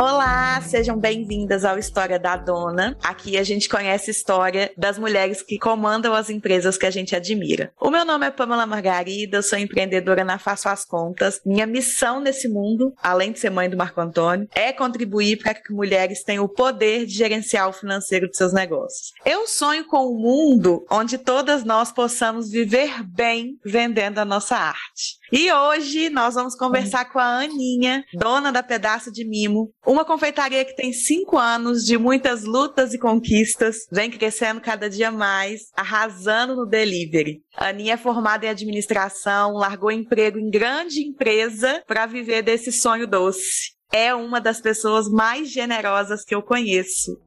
Olá, sejam bem-vindas ao História da Dona. Aqui a gente conhece a história das mulheres que comandam as empresas que a gente admira. O meu nome é Pamela Margarida, sou empreendedora na Faço as Contas. Minha missão nesse mundo, além de ser mãe do Marco Antônio, é contribuir para que mulheres tenham o poder de gerenciar o financeiro de seus negócios. Eu sonho com um mundo onde todas nós possamos viver bem vendendo a nossa arte. E hoje nós vamos conversar com a Aninha, dona da Pedaço de Mimo, uma confeitaria que tem cinco anos de muitas lutas e conquistas, vem crescendo cada dia mais, arrasando no delivery. A Aninha é formada em administração, largou emprego em grande empresa para viver desse sonho doce. É uma das pessoas mais generosas que eu conheço.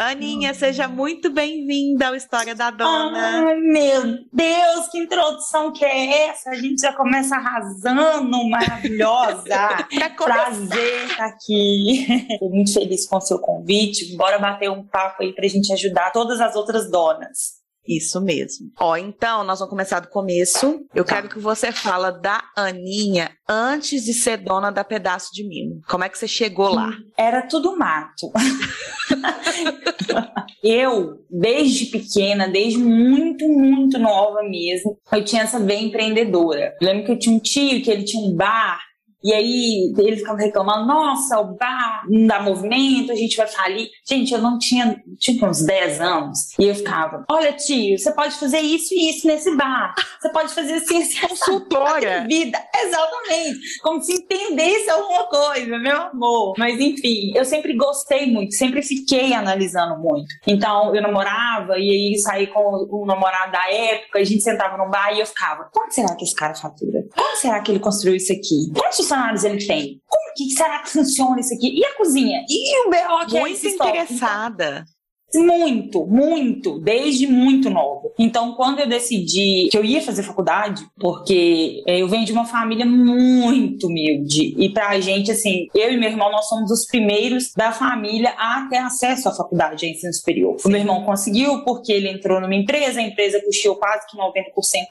Aninha, seja muito bem-vinda ao História da Dona. Ai, meu Deus, que introdução que é essa? A gente já começa arrasando, maravilhosa. Prazer estar aqui. Estou muito feliz com o seu convite. Bora bater um papo aí para a gente ajudar todas as outras donas. Isso mesmo. Ó, então, nós vamos começar do começo. Eu tá. quero que você fala da Aninha antes de ser dona da Pedaço de Mimo. Como é que você chegou lá? Era tudo mato. eu, desde pequena, desde muito, muito nova mesmo, eu tinha essa veia empreendedora. Eu lembro que eu tinha um tio que ele tinha um bar e aí ele ficava reclamando, nossa, o bar não dá movimento, a gente vai falir. Gente, eu não tinha, tipo, uns 10 anos. E eu ficava, olha, tio, você pode fazer isso e isso nesse bar. Você pode fazer assim, assim, consultora. Vida. Exatamente. Como se entendesse alguma coisa, meu amor. Mas enfim, eu sempre gostei muito, sempre fiquei analisando muito. Então, eu namorava e aí saí com o namorado da época, a gente sentava no bar e eu ficava, quanto será que esse cara fatura? Como será que ele construiu isso aqui? Quantos funcionários ele tem? Como que será que funciona isso aqui? E a cozinha? E o BO que Muito é interessada. Muito, muito, desde muito nova. Então, quando eu decidi que eu ia fazer faculdade, porque eu venho de uma família muito humilde, e pra gente, assim, eu e meu irmão, nós somos os primeiros da família a ter acesso à faculdade, a ensino superior. O meu irmão conseguiu porque ele entrou numa empresa, a empresa custou quase que 90%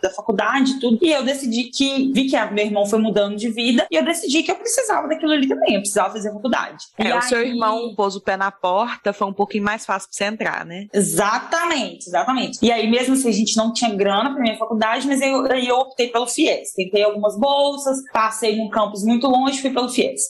da faculdade, tudo, e eu decidi que, vi que a, meu irmão foi mudando de vida, e eu decidi que eu precisava daquilo ali também, eu precisava fazer faculdade. É, e o aí... seu irmão pôs o pé na porta, foi um pouquinho mais fácil pra você entrar, né? Exatamente, exatamente. E aí, mesmo se assim, a gente não tinha grana para minha faculdade, mas eu, eu optei pelo FIES. Tentei algumas bolsas, passei num campus muito longe, fui pelo FIES.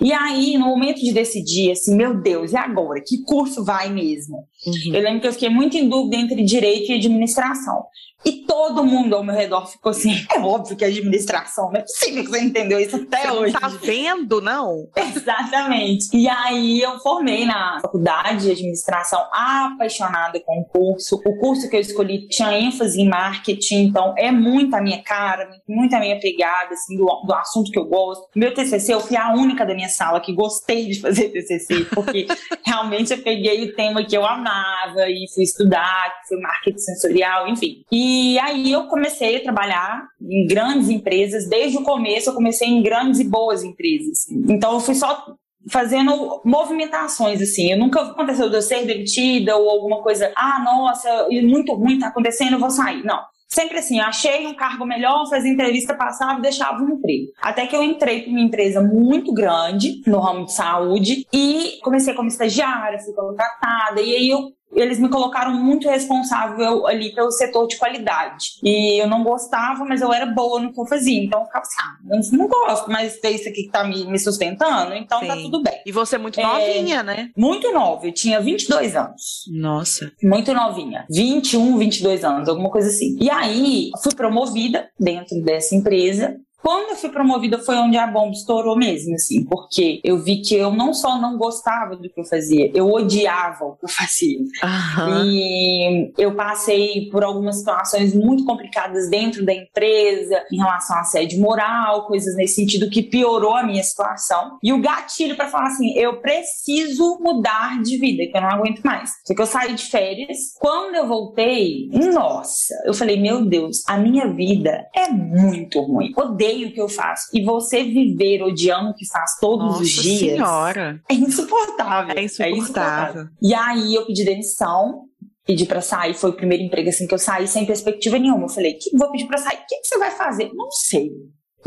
E aí, no momento de decidir, assim, meu Deus, e agora? Que curso vai mesmo? Uhum. Eu lembro que eu fiquei muito em dúvida entre direito e administração. E todo mundo ao meu redor ficou assim: é óbvio que é administração, não é possível que você entendeu isso até você hoje. Não tá vendo, não? Exatamente. E aí eu formei na faculdade de administração, apaixonada com o curso. O curso que eu escolhi tinha ênfase em marketing, então é muito a minha cara, muito a minha pegada, assim, do, do assunto que eu gosto. Meu TCC, eu fui a única da minha sala que gostei de fazer TCC, porque realmente eu peguei o tema que eu amava e fui estudar, que foi marketing sensorial, enfim. E aí eu comecei a trabalhar em grandes empresas. Desde o começo eu comecei em grandes e boas empresas. Então eu fui só fazendo movimentações assim. Eu nunca aconteceu de eu ser demitida ou alguma coisa, ah, nossa, muito ruim tá acontecendo, eu vou sair. Não. Sempre assim, achei um cargo melhor, fazia entrevista, passava e deixava um emprego. Até que eu entrei para uma empresa muito grande no ramo de saúde e comecei como estagiária, fui contratada, e aí eu eles me colocaram muito responsável ali pelo setor de qualidade. E eu não gostava, mas eu era boa no que eu fazia. Então eu ficava assim, ah, não gosto, mas tem isso aqui que tá me, me sustentando, então tá Sim. tá tudo bem. E você é muito novinha, é, né? Muito nova, eu tinha 22 anos. Nossa. Muito novinha. 21, 22 anos, alguma coisa assim. E aí, fui promovida dentro dessa empresa quando eu fui promovida foi onde a bomba estourou mesmo, assim, porque eu vi que eu não só não gostava do que eu fazia, eu odiava o que eu fazia. Uhum. E eu passei por algumas situações muito complicadas dentro da empresa, em relação à sede moral, coisas nesse sentido que piorou a minha situação. E o gatilho para falar assim, eu preciso mudar de vida, que eu não aguento mais. Só que eu saí de férias, quando eu voltei, nossa, eu falei, meu Deus, a minha vida é muito ruim. Odeio odeio o que eu faço. E você viver odiando o que faz todos Nossa os dias. Senhora. É insuportável. É insuportável. É insuportável. E aí eu pedi demissão, pedi pra sair, foi o primeiro emprego assim que eu saí sem perspectiva nenhuma. Eu falei, que vou pedir pra sair, o que, que você vai fazer? Não sei.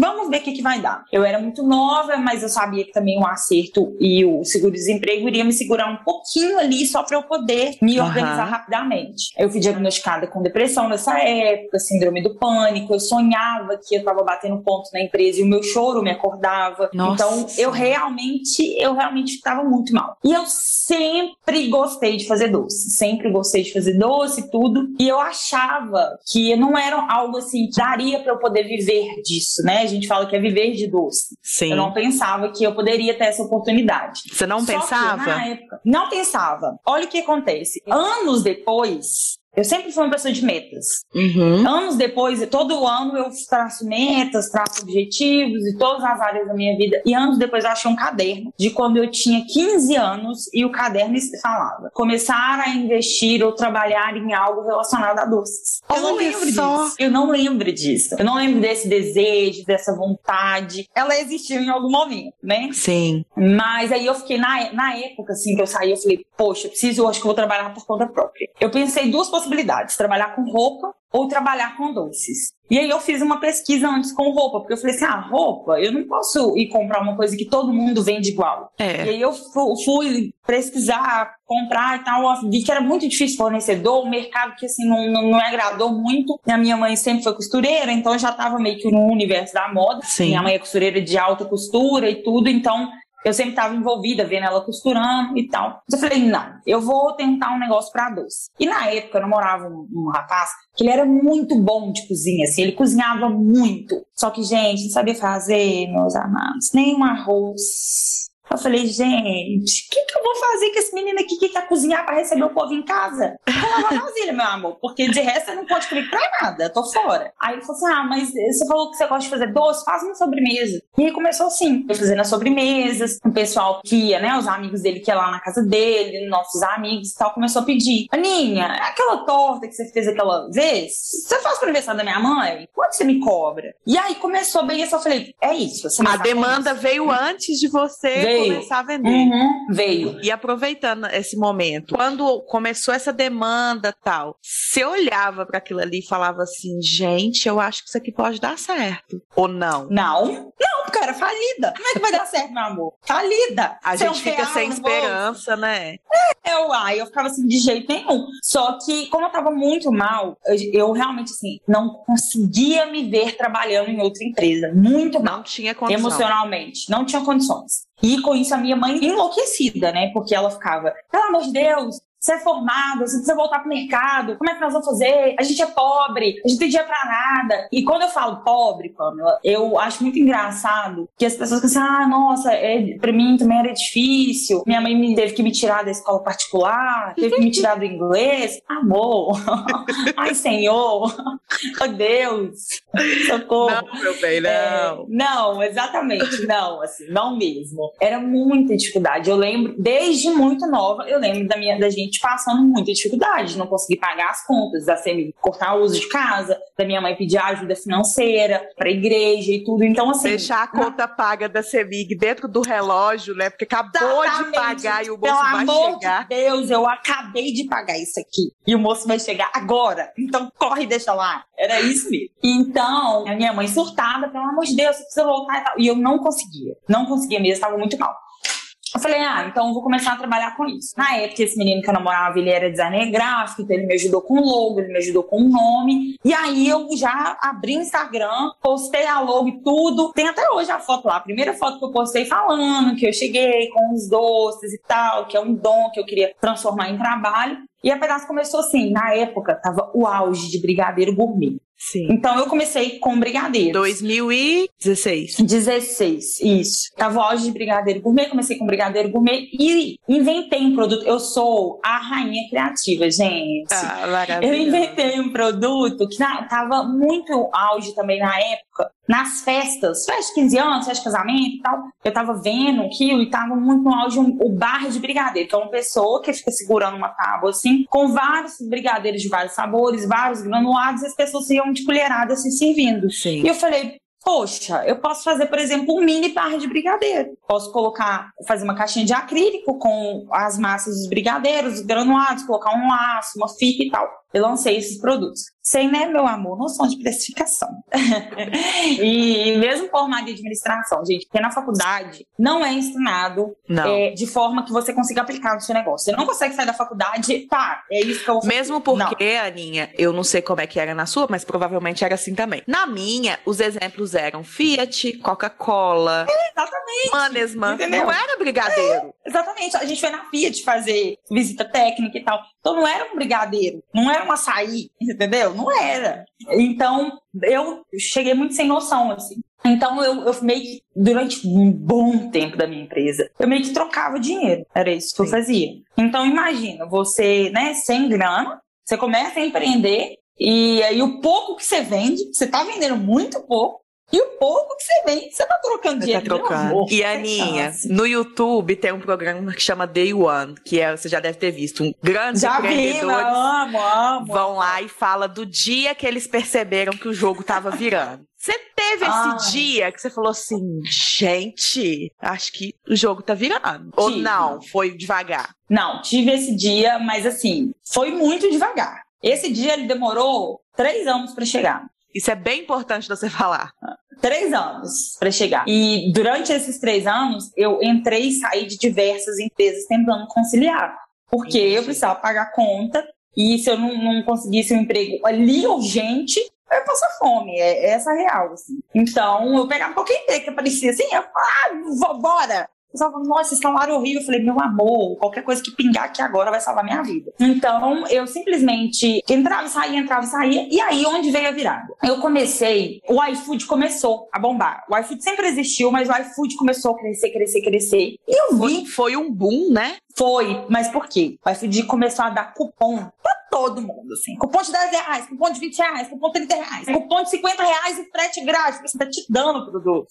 Vamos ver o que, que vai dar. Eu era muito nova, mas eu sabia que também o acerto e o seguro-desemprego iria me segurar um pouquinho ali só para eu poder me organizar uhum. rapidamente. Eu fui diagnosticada com depressão nessa época, síndrome do pânico. Eu sonhava que eu estava batendo ponto na empresa e o meu choro me acordava. Nossa. Então eu realmente, eu realmente estava muito mal. E eu sempre gostei de fazer doce, sempre gostei de fazer doce e tudo. E eu achava que não era algo assim que daria para eu poder viver disso, né? Gente fala que é viver de doce. Sim. Eu não pensava que eu poderia ter essa oportunidade. Você não Só pensava? Que, na época, não pensava. Olha o que acontece. Anos depois, eu sempre fui uma pessoa de metas. Uhum. Anos depois, todo ano eu traço metas, traço objetivos e todas as áreas da minha vida. E anos depois eu achei um caderno de quando eu tinha 15 anos e o caderno falava: começar a investir ou trabalhar em algo relacionado a doces. Eu não lembro só. disso. Eu não lembro disso. Eu não lembro desse desejo, dessa vontade. Ela existiu em algum momento, né? Sim. Mas aí eu fiquei, na, na época assim que eu saí, eu falei: poxa, preciso, eu acho que vou trabalhar por conta própria. Eu pensei duas possibilidades: trabalhar com roupa ou trabalhar com doces. E aí eu fiz uma pesquisa antes com roupa, porque eu falei assim: ah, roupa, eu não posso ir comprar uma coisa que todo mundo vende igual. É. E aí eu fui pesquisar, comprar e tal, vi que era muito difícil fornecedor, mercado que assim não, não, não me agradou muito. E a minha mãe sempre foi costureira, então eu já estava meio que no universo da moda. Sim. Minha mãe é costureira de alta costura e tudo, então eu sempre estava envolvida, vendo ela costurando e tal. Mas eu falei, não, eu vou tentar um negócio para doce. E na época eu namorava um, um, rapaz que ele era muito bom de cozinha, assim, ele cozinhava muito. Só que, gente, não sabia fazer, meus amados, nem um arroz eu falei, gente, o que, que eu vou fazer com esse menino aqui que quer cozinhar para receber o povo em casa? Vou lavar vasilha, meu amor, porque de resto você não pode comer pra nada, eu tô fora. Aí ele falou assim: ah, mas você falou que você gosta de fazer doce, faz uma sobremesa. E aí começou assim, eu fazendo as sobremesas, o pessoal que ia, né, os amigos dele que ia lá na casa dele, nossos amigos e tal, começou a pedir: Aninha, aquela torta que você fez aquela vez, você faz pro aniversário da minha mãe? Quanto você me cobra? E aí começou bem isso, eu falei: é isso. a demanda veio antes de você. Veio veio. começar a vender. Uhum, veio. E aproveitando esse momento, quando começou essa demanda tal, você olhava para aquilo ali e falava assim, gente, eu acho que isso aqui pode dar certo. Ou não? Não. Não, porque era falida. Como é que vai dar certo, meu amor? Falida. A Sem gente fica sem esperança, né? É, eu, ai, eu ficava assim, de jeito nenhum. Só que, como eu tava muito mal, eu, eu realmente, assim, não conseguia me ver trabalhando em outra empresa. Muito mal. Não tinha condição. Emocionalmente. Não tinha condições. E com isso a minha mãe enlouquecida, né? Porque ela ficava, pelo amor de Deus, você é formado, você precisa voltar pro mercado, como é que nós vamos fazer? A gente é pobre, a gente tem dinheiro pra nada. E quando eu falo pobre, Pamela, eu acho muito engraçado que as pessoas pensam, ah, nossa, é, pra mim também era difícil. Minha mãe me teve que me tirar da escola particular, teve que me tirar do inglês. Amor, ai Senhor, oh Deus, socorro. Não, meu bem, não. É, não, exatamente, não, assim, não mesmo. Era muita dificuldade. Eu lembro, desde muito nova, eu lembro da minha, da gente gente passando muita dificuldade, não conseguir pagar as contas, da CEMIG cortar o uso de casa, da minha mãe pedir ajuda financeira para a igreja e tudo. Então, assim. Deixar a conta paga da CEMIG dentro do relógio, né? Porque acabou de pagar e o moço Pelo vai amor chegar. De Deus, eu acabei de pagar isso aqui. E o moço vai chegar agora. Então corre e deixa lá. Era isso mesmo. Então, a minha mãe surtada, pelo amor de Deus, você precisa voltar e tal. E eu não conseguia. Não conseguia mesmo, estava muito mal. Eu falei, ah, então vou começar a trabalhar com isso. Na época, esse menino que eu namorava, ele era designer gráfico, então ele me ajudou com logo, ele me ajudou com o nome. E aí eu já abri o Instagram, postei a logo e tudo. Tem até hoje a foto lá, a primeira foto que eu postei falando que eu cheguei com os doces e tal, que é um dom que eu queria transformar em trabalho. E a pedaço começou assim, na época tava o auge de brigadeiro gourmet. Sim. Então eu comecei com brigadeiro. 2016. 16, isso. Tava o auge de brigadeiro gourmet, comecei com brigadeiro gourmet e inventei um produto. Eu sou a rainha criativa, gente. Ah, eu inventei um produto que tava muito auge também na época, nas festas, festa de 15 anos, festa de casamento e tal, eu tava vendo aquilo e tava muito no auge um, o bar de brigadeiro, que é uma pessoa que fica segurando uma tábua assim, com vários brigadeiros de vários sabores, vários granulados, e as pessoas iam de colherada se servindo. Sim. E eu falei, Poxa, eu posso fazer, por exemplo, um mini bar de brigadeiro. Posso colocar, fazer uma caixinha de acrílico com as massas dos brigadeiros, os granulados, colocar um laço, uma fita e tal. Eu lancei esses produtos. Sem, né, meu amor, noção de precificação. e mesmo formado em administração, gente, porque na faculdade não é ensinado é, de forma que você consiga aplicar no seu negócio. Você não consegue sair da faculdade, tá, é isso que eu vou Mesmo porque, não. Aninha, eu não sei como é que era na sua, mas provavelmente era assim também. Na minha, os exemplos eram Fiat, Coca-Cola, é, exatamente. Manesman. Não era brigadeiro. É, exatamente. A gente foi na Fiat fazer visita técnica e tal. Então não era um brigadeiro, não era um açaí, entendeu? Não era. Então eu cheguei muito sem noção, assim. Então eu, eu meio que, durante um bom tempo da minha empresa, eu meio que trocava dinheiro. Era isso que Sim. eu fazia. Então imagina, você, né, sem grana, você começa a empreender e aí o pouco que você vende, você tá vendendo muito pouco, e o pouco que você vende, você tá trocando tá dinheiro. Tá trocando. E Aninha, no YouTube tem um programa que chama Day One, que é, você já deve ter visto, um grande já empreendedores vi, amo, amo. vão lá e fala do dia que eles perceberam que o jogo tava virando. Você teve esse dia que você falou assim, gente, acho que o jogo tá virando. Tive. Ou não, foi devagar? Não, tive esse dia, mas assim, foi muito devagar. Esse dia ele demorou três anos para chegar. Isso é bem importante você falar. Três anos para chegar. E durante esses três anos, eu entrei e saí de diversas empresas tentando conciliar. Porque Entendi. eu precisava pagar conta e se eu não, não conseguisse um emprego ali urgente, eu ia passar fome. É, é essa a real, assim. Então, eu pegava qualquer emprego que aparecia assim, eu falava, ah, bora! Pessoal falou, nossa, esse salário horrível. Eu falei, meu amor, qualquer coisa que pingar aqui agora vai salvar minha vida. Então, eu simplesmente entrava e saía, entrava e saía. E aí, onde veio a virada? Eu comecei, o iFood começou a bombar. O iFood sempre existiu, mas o iFood começou a crescer, crescer, crescer. E eu vi. Foi, foi um boom, né? Foi, mas por quê? O iFood começou a dar cupom todo mundo, assim. Cupom de 10 reais, cupom de 20 reais, cupom de 30 reais, cupom de 50 reais e frete grátis. Você tá te dando o produto.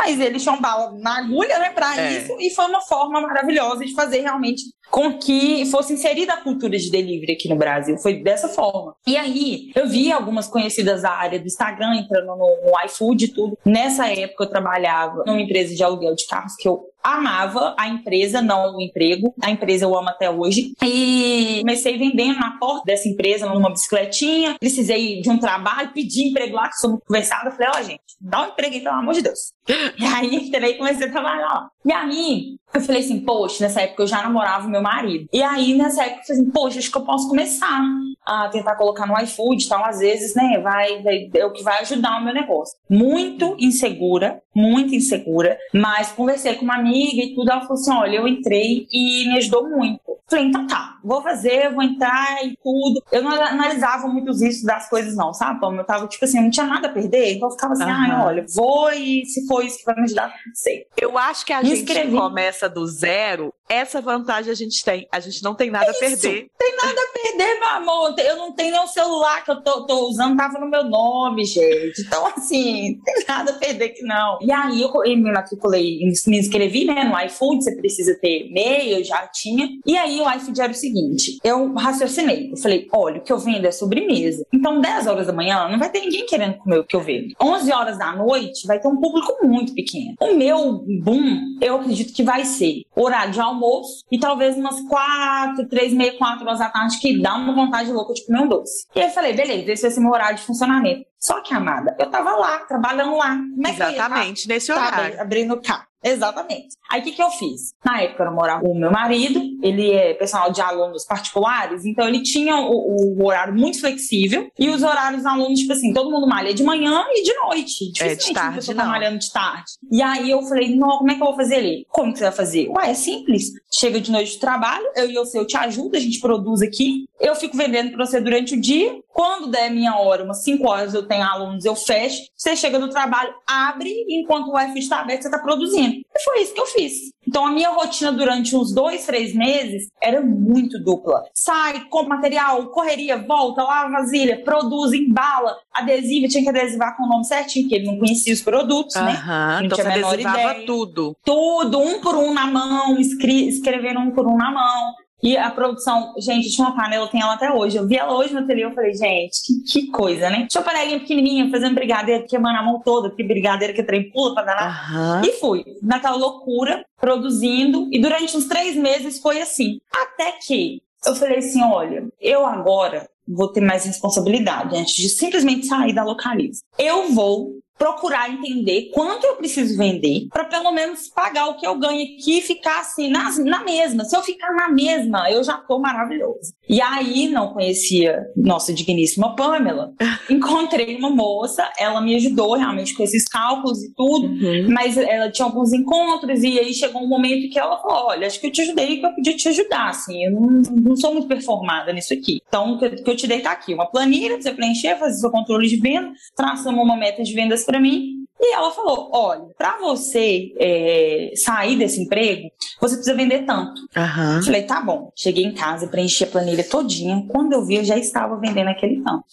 Mas eles tinham bala na agulha, né, pra é. isso, e foi uma forma maravilhosa de fazer realmente com que fosse inserida a cultura de delivery aqui no Brasil. Foi dessa forma. E aí, eu vi algumas conhecidas da área do Instagram entrando no, no iFood e tudo. Nessa época, eu trabalhava numa empresa de aluguel de carros que eu amava a empresa, não o emprego. A empresa eu amo até hoje. E comecei vendendo na porta dessa empresa, numa bicicletinha. Precisei de um trabalho, pedi emprego lá, que sou conversada. Falei, ó, oh, gente, dá um emprego aí, pelo amor de Deus. E aí entrei e comecei a trabalhar lá. E aí, eu falei assim, poxa, nessa época eu já namorava o meu marido. E aí, nessa época, eu falei assim, poxa, acho que eu posso começar a tentar colocar no iFood e tal. Às vezes, né, vai, vai, é o que vai ajudar o meu negócio. Muito insegura, muito insegura. Mas conversei com uma amiga e tudo. Ela falou assim, olha, eu entrei e me ajudou muito. Falei, então tá, vou fazer, vou entrar e tudo. Eu não analisava muito os riscos das coisas, não, sabe? Eu tava, tipo assim, eu não tinha nada a perder. Então eu ficava assim, uhum. ai, olha, vou e se for isso que vai me ajudar, não sei. Eu acho que a me gente inscrevi. começa do zero, essa vantagem a gente tem. A gente não tem nada isso. a perder. Tem nada a perder, meu amor. Eu não tenho nem o celular que eu tô, tô usando, tava no meu nome, gente. Então, assim, tem nada a perder que não. E aí eu me matriculei, me inscrevi, né, no iFood, você precisa ter e-mail, eu já tinha. E aí o iFood era o seguinte, eu raciocinei, eu falei, olha, o que eu vendo é sobremesa. Então, 10 horas da manhã, não vai ter ninguém querendo comer o que eu vendo. 11 horas da noite, vai ter um público muito pequeno. O meu boom, eu acredito que vai ser horário de almoço e talvez umas 4, 3, meia, 4 horas da tarde, que dá uma vontade louca de comer um doce. E aí eu falei, beleza, esse vai ser meu horário de funcionamento. Só que, amada, eu tava lá, trabalhando lá. Como é Exatamente, nesse horário. abrindo carro. Exatamente. Aí o que, que eu fiz? Na época eu morava com o meu marido, ele é personal de alunos particulares, então ele tinha o, o horário muito flexível e os horários dos alunos, tipo assim, todo mundo malha de manhã e de noite. É, de tarde, pessoa tá malhando de tarde. E aí eu falei, não, como é que eu vou fazer ali? Como que você vai fazer? Ué, é simples. Chega de noite de trabalho, eu e você, eu te ajudo, a gente produz aqui, eu fico vendendo para você durante o dia, quando der minha hora, umas 5 horas eu tenho alunos, eu fecho, você chega do trabalho, abre, enquanto o Wi-Fi está aberto, você está produzindo. E foi isso que eu fiz. Então a minha rotina durante uns dois, três meses era muito dupla. Sai, compra material, correria, volta, lava vasilha, produz, embala, adesiva, tinha que adesivar com o nome certinho, porque ele não conhecia os produtos, né? Não então tinha você adesivava ideia. tudo. Tudo, um por um na mão, escre escrevendo um por um na mão. E a produção, gente, tinha uma panela, eu tenho ela até hoje. Eu vi ela hoje no ateliê, eu falei, gente, que, que coisa, né? Tinha uma panelinha pequenininha, fazendo brigadeiro, queimando a mão toda, porque brigadeiro que trem pula pra danar. Uhum. E fui, naquela loucura, produzindo. E durante uns três meses foi assim. Até que eu falei assim: olha, eu agora vou ter mais responsabilidade antes de simplesmente sair da localiza. Eu vou procurar entender quanto eu preciso vender para pelo menos pagar o que eu ganho aqui e ficar assim na, na mesma. Se eu ficar na mesma, eu já tô maravilhoso. E aí não conhecia nossa digníssima Pamela. Encontrei uma moça, ela me ajudou realmente com esses cálculos e tudo, uhum. mas ela tinha alguns encontros e aí chegou um momento que ela falou: "Olha, acho que eu te ajudei que eu podia te ajudar, assim, eu não, não sou muito performada nisso aqui. Então, o que, que eu te dei tá aqui, uma planilha pra você preencher, fazer seu controle de venda, traçamos uma meta de vendas para mim. E ela falou: olha, para você é, sair desse emprego, você precisa vender tanto. Uhum. Falei, tá bom. Cheguei em casa, preenchi a planilha todinha. Quando eu vi, eu já estava vendendo aquele tanto.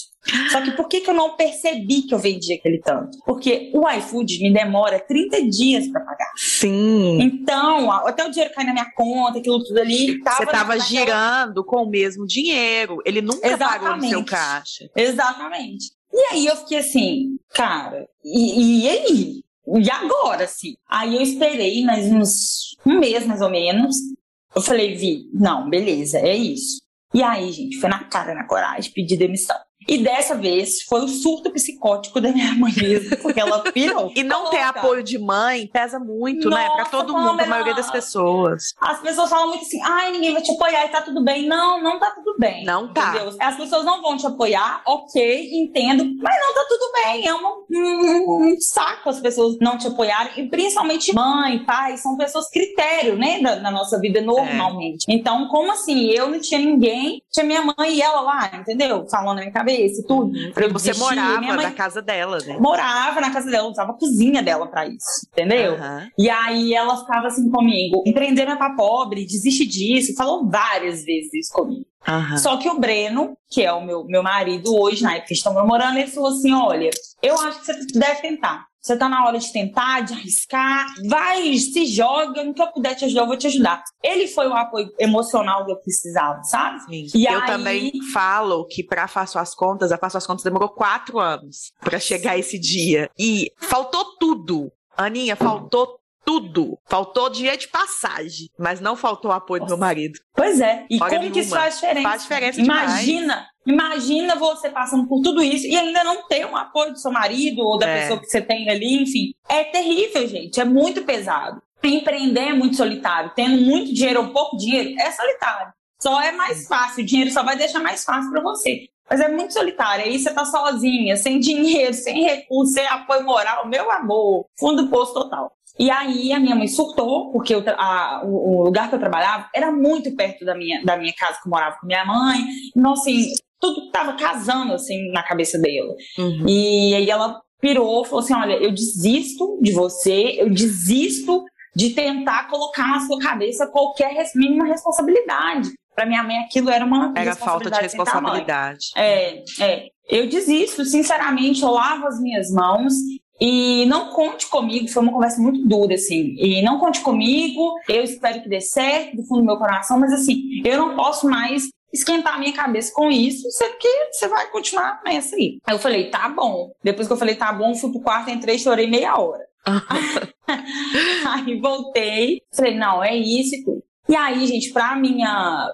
Só que por que, que eu não percebi que eu vendi aquele tanto? Porque o iFood me demora 30 dias para pagar. Sim. Então, até o dinheiro cair na minha conta, aquilo tudo ali. Tava Você estava girando com o mesmo dinheiro. Ele nunca Exatamente. pagou no seu caixa. Exatamente. E aí eu fiquei assim, cara, e, e aí? E agora, assim? Aí eu esperei mais uns um mês, mais ou menos. Eu falei, Vi, não, beleza, é isso. E aí, gente, foi na cara, na coragem, pedir demissão. E dessa vez foi o surto psicótico da minha mãe mesmo, porque ela pirou. e não ter apoio de mãe pesa muito, Nossa, né? Pra todo mundo, pra maioria das pessoas. As pessoas falam muito assim, ai, ninguém vai te apoiar e tá tudo bem. Não, não tá tudo bem. Não tá. Entendeu? As pessoas não vão te apoiar, ok, entendo, mas não tá tudo bem. É um, um, um saco as pessoas não te apoiarem. E principalmente mãe, pai, são pessoas critério, né, da, na nossa vida normalmente. É. Então, como assim? Eu não tinha ninguém, tinha minha mãe e ela lá, entendeu? Falando na minha cabeça cabeça e tudo. Uhum. Você morava mãe... na casa dela, né? Morava na casa dela, usava a cozinha dela pra isso, entendeu? Uhum. E aí ela ficava assim comigo: empreender não é pra pobre, desiste disso. Falou várias vezes isso comigo. Uhum. Só que o Breno, que é o meu, meu marido hoje, na época que estão namorando, ele falou assim: olha, eu acho que você deve tentar. Você tá na hora de tentar, de arriscar, vai, se joga, no que eu puder te ajudar, eu vou te ajudar. Ele foi o apoio emocional que eu precisava, sabe? Sim. E eu aí... também falo que para Faço as Contas, a Faço as Contas demorou quatro anos para chegar esse dia. E faltou tudo. Aninha, faltou tudo. Faltou dia de passagem, mas não faltou o apoio Nossa. do meu marido. Pois é. E Olha como que isso faz diferença? Faz diferença Imagina, demais. imagina você passando por tudo isso e ainda não ter um apoio do seu marido ou da é. pessoa que você tem ali, enfim. É terrível, gente. É muito pesado. Empreender é muito solitário. Tendo muito dinheiro ou pouco dinheiro, é solitário. Só é mais fácil. O dinheiro só vai deixar mais fácil para você. Mas é muito solitário. Aí você tá sozinha, sem dinheiro, sem recurso, sem apoio moral. Meu amor, fundo do poço total. E aí a minha mãe surtou, porque eu, a, o, lugar que eu trabalhava era muito perto da minha, da minha casa que eu morava com minha mãe. Então, assim, tudo tava casando, assim, na cabeça dela. Uhum. E aí ela pirou, falou assim, olha, eu desisto de você, eu desisto de tentar colocar na sua cabeça qualquer mínima responsabilidade. Para minha mãe aquilo era uma era falta de responsabilidade. É, é. Eu desisto, sinceramente, eu lavo as minhas mãos e não conte comigo, foi uma conversa muito dura, assim. E não conte comigo, eu espero que dê certo, do fundo do meu coração, mas assim, eu não posso mais esquentar a minha cabeça com isso, sendo que você vai continuar nessa aí. Aí eu falei, tá bom. Depois que eu falei, tá bom, fui pro quarto, entrei, chorei meia hora. aí voltei, falei, não, é isso e tudo. E aí, gente, pra minha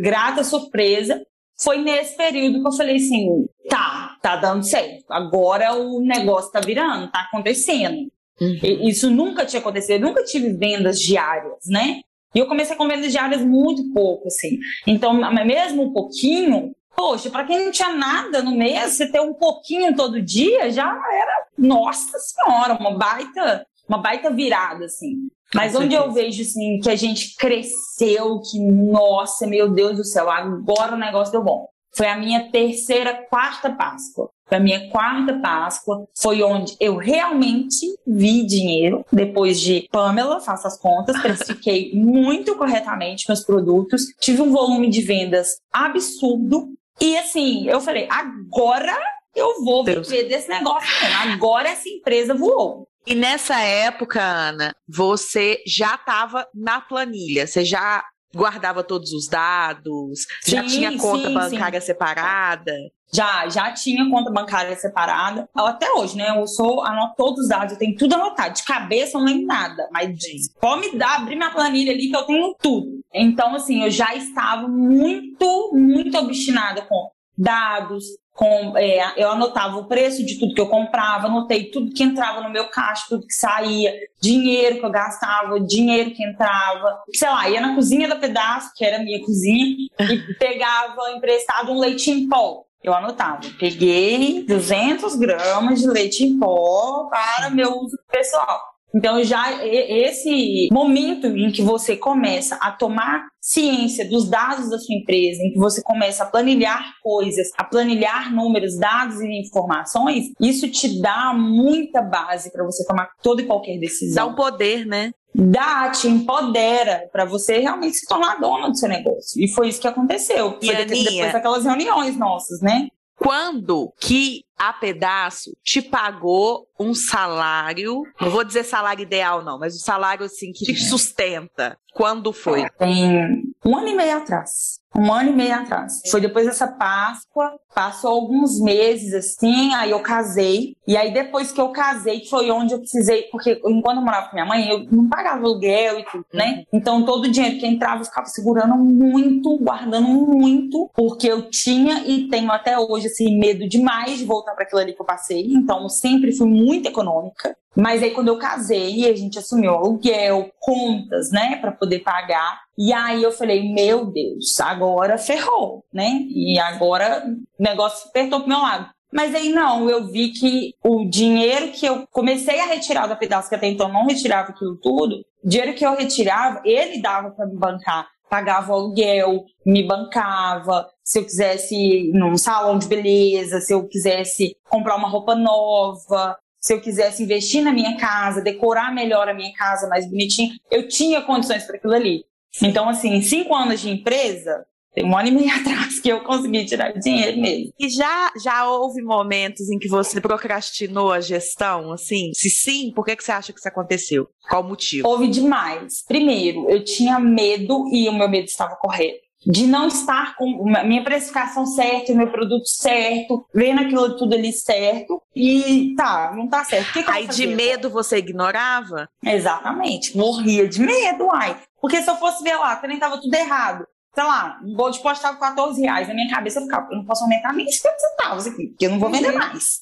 grata surpresa, foi nesse período que eu falei assim: tá, tá dando certo. Agora o negócio tá virando, tá acontecendo. Uhum. Isso nunca tinha acontecido, eu nunca tive vendas diárias, né? E eu comecei com vendas diárias muito pouco, assim. Então, mesmo um pouquinho, poxa, para quem não tinha nada no mês, você ter um pouquinho todo dia já era, nossa senhora, uma baita, uma baita virada, assim. Mas onde eu vejo assim que a gente cresceu, que nossa, meu Deus do céu, agora o negócio deu bom. Foi a minha terceira, quarta Páscoa. Foi a minha quarta Páscoa, foi onde eu realmente vi dinheiro. Depois de Pamela, faço as contas, precifiquei muito corretamente meus produtos, tive um volume de vendas absurdo. E assim, eu falei, agora eu vou Deus. viver desse negócio. Agora essa empresa voou. E nessa época, Ana, você já estava na planilha, você já guardava todos os dados, sim, já tinha conta sim, bancária sim. separada. Já, já tinha conta bancária separada. Até hoje, né? Eu sou, anoto todos os dados, eu tenho tudo anotado. De cabeça eu não lembro nada, mas pode me dar, abrir minha planilha ali que eu tenho tudo. Então, assim, eu já estava muito, muito obstinada com dados, com, é, eu anotava o preço de tudo que eu comprava, anotei tudo que entrava no meu caixa, tudo que saía, dinheiro que eu gastava, dinheiro que entrava. Sei lá, ia na cozinha da pedaço, que era a minha cozinha, e pegava emprestado um leite em pó. Eu anotava, peguei 200 gramas de leite em pó para meu uso pessoal. Então, já esse momento em que você começa a tomar ciência dos dados da sua empresa, em que você começa a planilhar coisas, a planilhar números, dados e informações, isso te dá muita base para você tomar toda e qualquer decisão. Dá um poder, né? Dá, te empodera para você realmente se tornar dona do seu negócio. E foi isso que aconteceu. Foi depois daquelas reuniões nossas, né? Quando que a pedaço te pagou um salário, não vou dizer salário ideal não, mas um salário assim que te sustenta. Quando foi? Tem um ano e meio atrás. Um ano e meio atrás. Foi depois dessa Páscoa, passou alguns meses assim, aí eu casei. E aí depois que eu casei, foi onde eu precisei, porque enquanto eu morava com minha mãe, eu não pagava aluguel e tudo, né? Então todo o dinheiro que entrava eu ficava segurando muito, guardando muito, porque eu tinha e tenho até hoje assim medo demais de voltar para aquilo ali que eu passei. Então sempre fui muito econômica. Mas aí quando eu casei, a gente assumiu aluguel, contas, né, para poder pagar. E aí eu falei, meu Deus, agora ferrou, né? E agora o negócio apertou pro meu lado. Mas aí não, eu vi que o dinheiro que eu comecei a retirar da pedaço, que até então não retirava aquilo tudo, o dinheiro que eu retirava, ele dava para me bancar. Pagava o aluguel, me bancava. Se eu quisesse ir num salão de beleza, se eu quisesse comprar uma roupa nova, se eu quisesse investir na minha casa, decorar melhor a minha casa mais bonitinha, eu tinha condições para aquilo ali. Então, assim, cinco anos de empresa, tem um ano e meio atrás que eu consegui tirar dinheiro mesmo. E já, já houve momentos em que você procrastinou a gestão, assim? Se sim, por que, que você acha que isso aconteceu? Qual o motivo? Houve demais. Primeiro, eu tinha medo, e o meu medo estava correto, de não estar com a minha precificação certa, meu produto certo, vendo aquilo tudo ali certo, e tá, não tá certo. O que que Aí de medo você ignorava? Exatamente, morria de medo, ai. Porque se eu fosse ver lá, também tava tudo errado. Sei lá, um bolo de pote tava 14 reais. Na minha cabeça eu ficava, eu não posso aumentar nem 50 centavos aqui, porque eu não vou vender mais.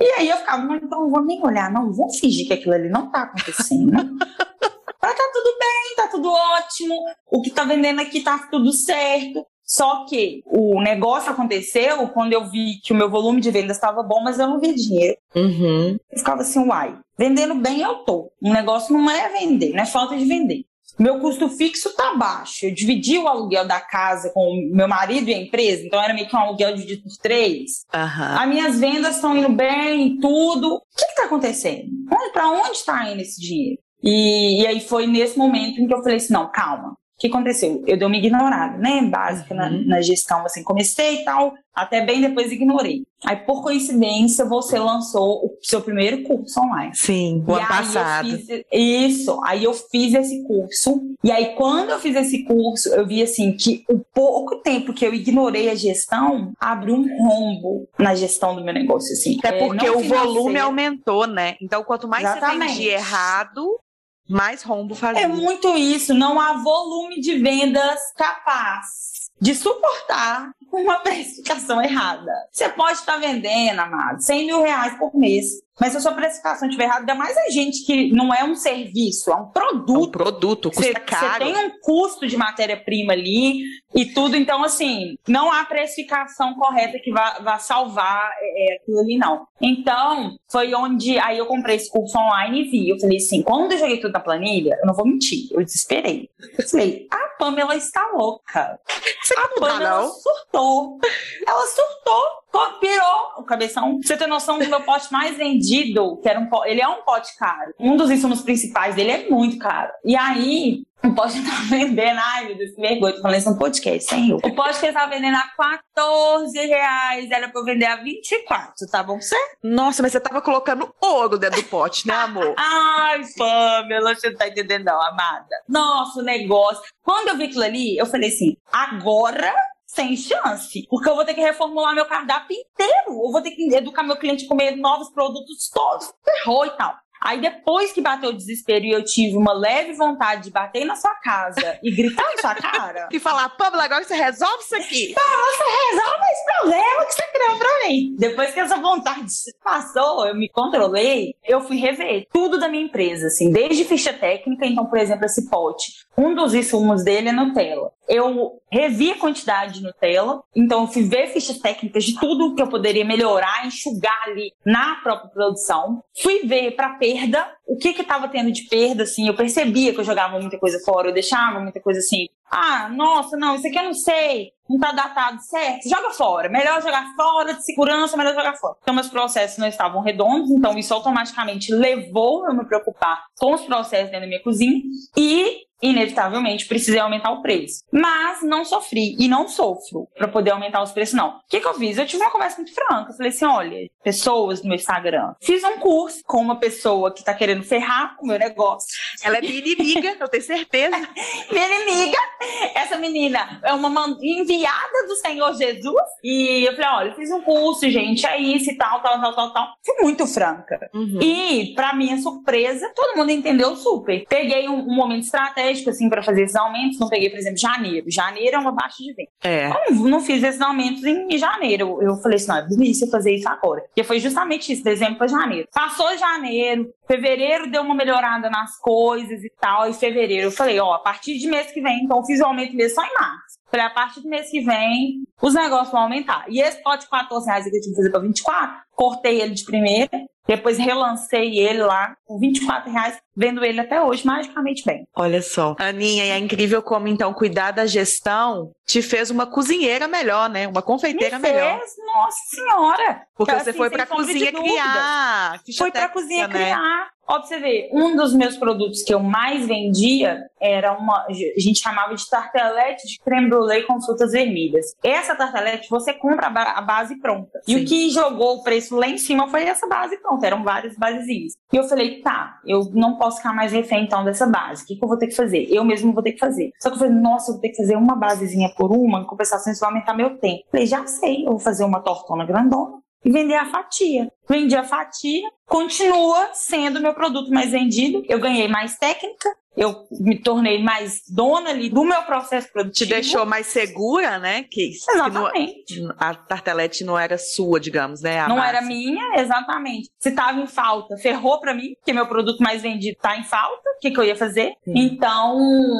E aí eu ficava, então não vou nem olhar, não, vou fingir que aquilo ali não tá acontecendo. Mas tá tudo bem, tá tudo ótimo, o que tá vendendo aqui tá tudo certo. Só que o negócio aconteceu quando eu vi que o meu volume de vendas estava bom, mas eu não vi dinheiro. Uhum. Eu ficava assim, uai, vendendo bem eu tô. O negócio não é vender, não é falta de vender. Meu custo fixo tá baixo. Eu dividi o aluguel da casa com o meu marido e a empresa, então era meio que um aluguel dividido por três. Aham. As minhas vendas estão indo bem tudo. O que está acontecendo? Onde, para onde está indo esse dinheiro? E, e aí foi nesse momento em que eu falei assim, não, calma. O que aconteceu? Eu dei uma ignorada, né? Básica na, Uhum. na gestão, assim, comecei e tal, até bem depois ignorei. Aí, por coincidência, você lançou o seu primeiro curso online. Sim, o ano passado. fiz- isso, aí eu fiz esse curso. E aí, quando eu fiz esse curso, eu vi assim que o pouco tempo que eu ignorei a gestão abriu um rombo na gestão do meu negócio. Assim. Até É, porque não o volume financeiro. aumentou, né? Então, quanto mais você Exatamente. vendia errado, mais rombo fazia. É muito isso, não há volume de vendas capaz de suportar uma precificação errada. Você pode estar vendendo, amado, 100 mil reais por mês, mas se a sua precificação estiver errada, ainda mais a gente que não é um serviço, é um É um produto. produto, custa Você caro. tem um custo de matéria-prima ali e tudo, então assim, não há precificação correta que vá, vá salvar é, aquilo ali, não. Então, foi onde aí eu comprei esse curso online e vi. Eu falei assim, quando eu joguei tudo na planilha, eu não vou mentir, eu desesperei. Eu falei, a Pamela está louca. Você A Pamela não? surtou. Ela surtou, pirou o cabeção. Pra você ter noção do meu pote mais vendido, que era um pote, ele é um pote caro. Um dos insumos principais dele é muito caro. E aí, o pote tava vendendo, ai meu Deus, que vergonha, tô falando isso no podcast, sem eu. O pote que ele tava vendendo a 14 reais, era pra eu vender a 24, tá bom pra você? Nossa, mas você tava colocando ouro dentro do pote, né, amor? Ai, Pamela, você não tá entendendo não, amada. Nossa, o negócio. Quando eu vi aquilo ali, eu falei assim, agora sem chance. Porque eu vou ter que reformular meu cardápio inteiro. Eu vou ter que educar meu cliente a comer novos produtos todos. Ferrou e tal. Aí depois que bateu o desespero e eu tive uma leve vontade de bater na sua casa e gritar na sua cara. e falar, Pamela, agora você resolve isso aqui. Pamela, você resolve esse problema que você criou pra mim. Depois que essa vontade passou, eu me controlei, eu fui rever tudo da minha empresa, assim, desde ficha técnica, então, por exemplo, esse pote. Um dos insumos dele é Nutella. Eu revi a quantidade de Nutella, então eu fui ver fichas técnicas de tudo que eu poderia melhorar, enxugar ali na própria produção. Fui ver para perda, o que que tava tendo de perda, assim, eu percebia que eu jogava muita coisa fora, eu deixava muita coisa assim. Ah, nossa, não, isso aqui eu não sei, não tá datado certo, joga fora. Melhor jogar fora, de segurança, melhor jogar fora. Então, meus processos não estavam redondos, então isso automaticamente levou eu me preocupar com os processos dentro da minha cozinha e inevitavelmente precisei aumentar o preço. Mas não sofri e não sofro para poder aumentar os preços, não. O que, que eu fiz? Eu tive uma conversa muito franca. Eu falei assim: olha, pessoas no meu Instagram, fiz um curso com uma pessoa que tá querendo ferrar o meu negócio. Ela é minha inimiga, eu tenho certeza. minha inimiga. Essa menina é uma enviada do Senhor Jesus. E eu falei: olha, eu fiz um curso, gente, é isso e tal, tal, tal, tal, tal. Fui muito franca. Uhum. E, para minha surpresa, todo mundo entendeu super. Peguei um, um momento estratégico estratégico assim para fazer esses aumentos. Não peguei, por exemplo, janeiro. Janeiro é uma baixa de venda. É. Não, não fiz esses aumentos em janeiro. Eu falei assim, não, é burrice fazer isso agora. Porque foi justamente isso, dezembro para janeiro. Passou janeiro, fevereiro deu uma melhorada nas coisas e tal, e fevereiro eu falei, ó, a partir de mês que vem, então eu fiz o aumento mesmo só em março. Falei, a partir do mês que vem, os negócios vão aumentar. E esse pote de 14 reais que eu tinha que fazer para 24, cortei ele de primeira, depois relancei ele lá por 24 reais, vendo ele até hoje magicamente bem. Olha só. Aninha, é incrível como então cuidar da gestão te fez uma cozinheira melhor, né? Uma confeiteira Me melhor. Fez, nossa senhora. Porque você assim, foi pra cozinha criar. Foi pra cozinha né? criar. Ó, pra você ver, um dos meus produtos que eu mais vendia era uma. A gente chamava de tartelete de creme brulee com frutas vermelhas. Essa tartelete você compra a base pronta. Sim. E o que jogou o preço lá em cima foi essa base pronta. Eram várias basezinhas. E eu falei, tá, eu não posso ficar mais refém então dessa base. O que, que eu vou ter que fazer? Eu mesmo vou ter que fazer. Só que eu falei, nossa, eu vou ter que fazer uma basezinha por uma, em compensação isso vai aumentar meu tempo. Eu falei, já sei, eu vou fazer uma tortona grandona e vender a fatia. Vendi a fatia, continua sendo meu produto mais vendido. Eu ganhei mais técnica, eu me tornei mais dona ali do meu processo produtivo. Te deixou mais segura, né? Que, exatamente. Que não, a tartelete não era sua, digamos, né? A não massa. era minha, exatamente. Se tava em falta, ferrou para mim, porque meu produto mais vendido tá em falta. O que, que eu ia fazer? Sim. Então,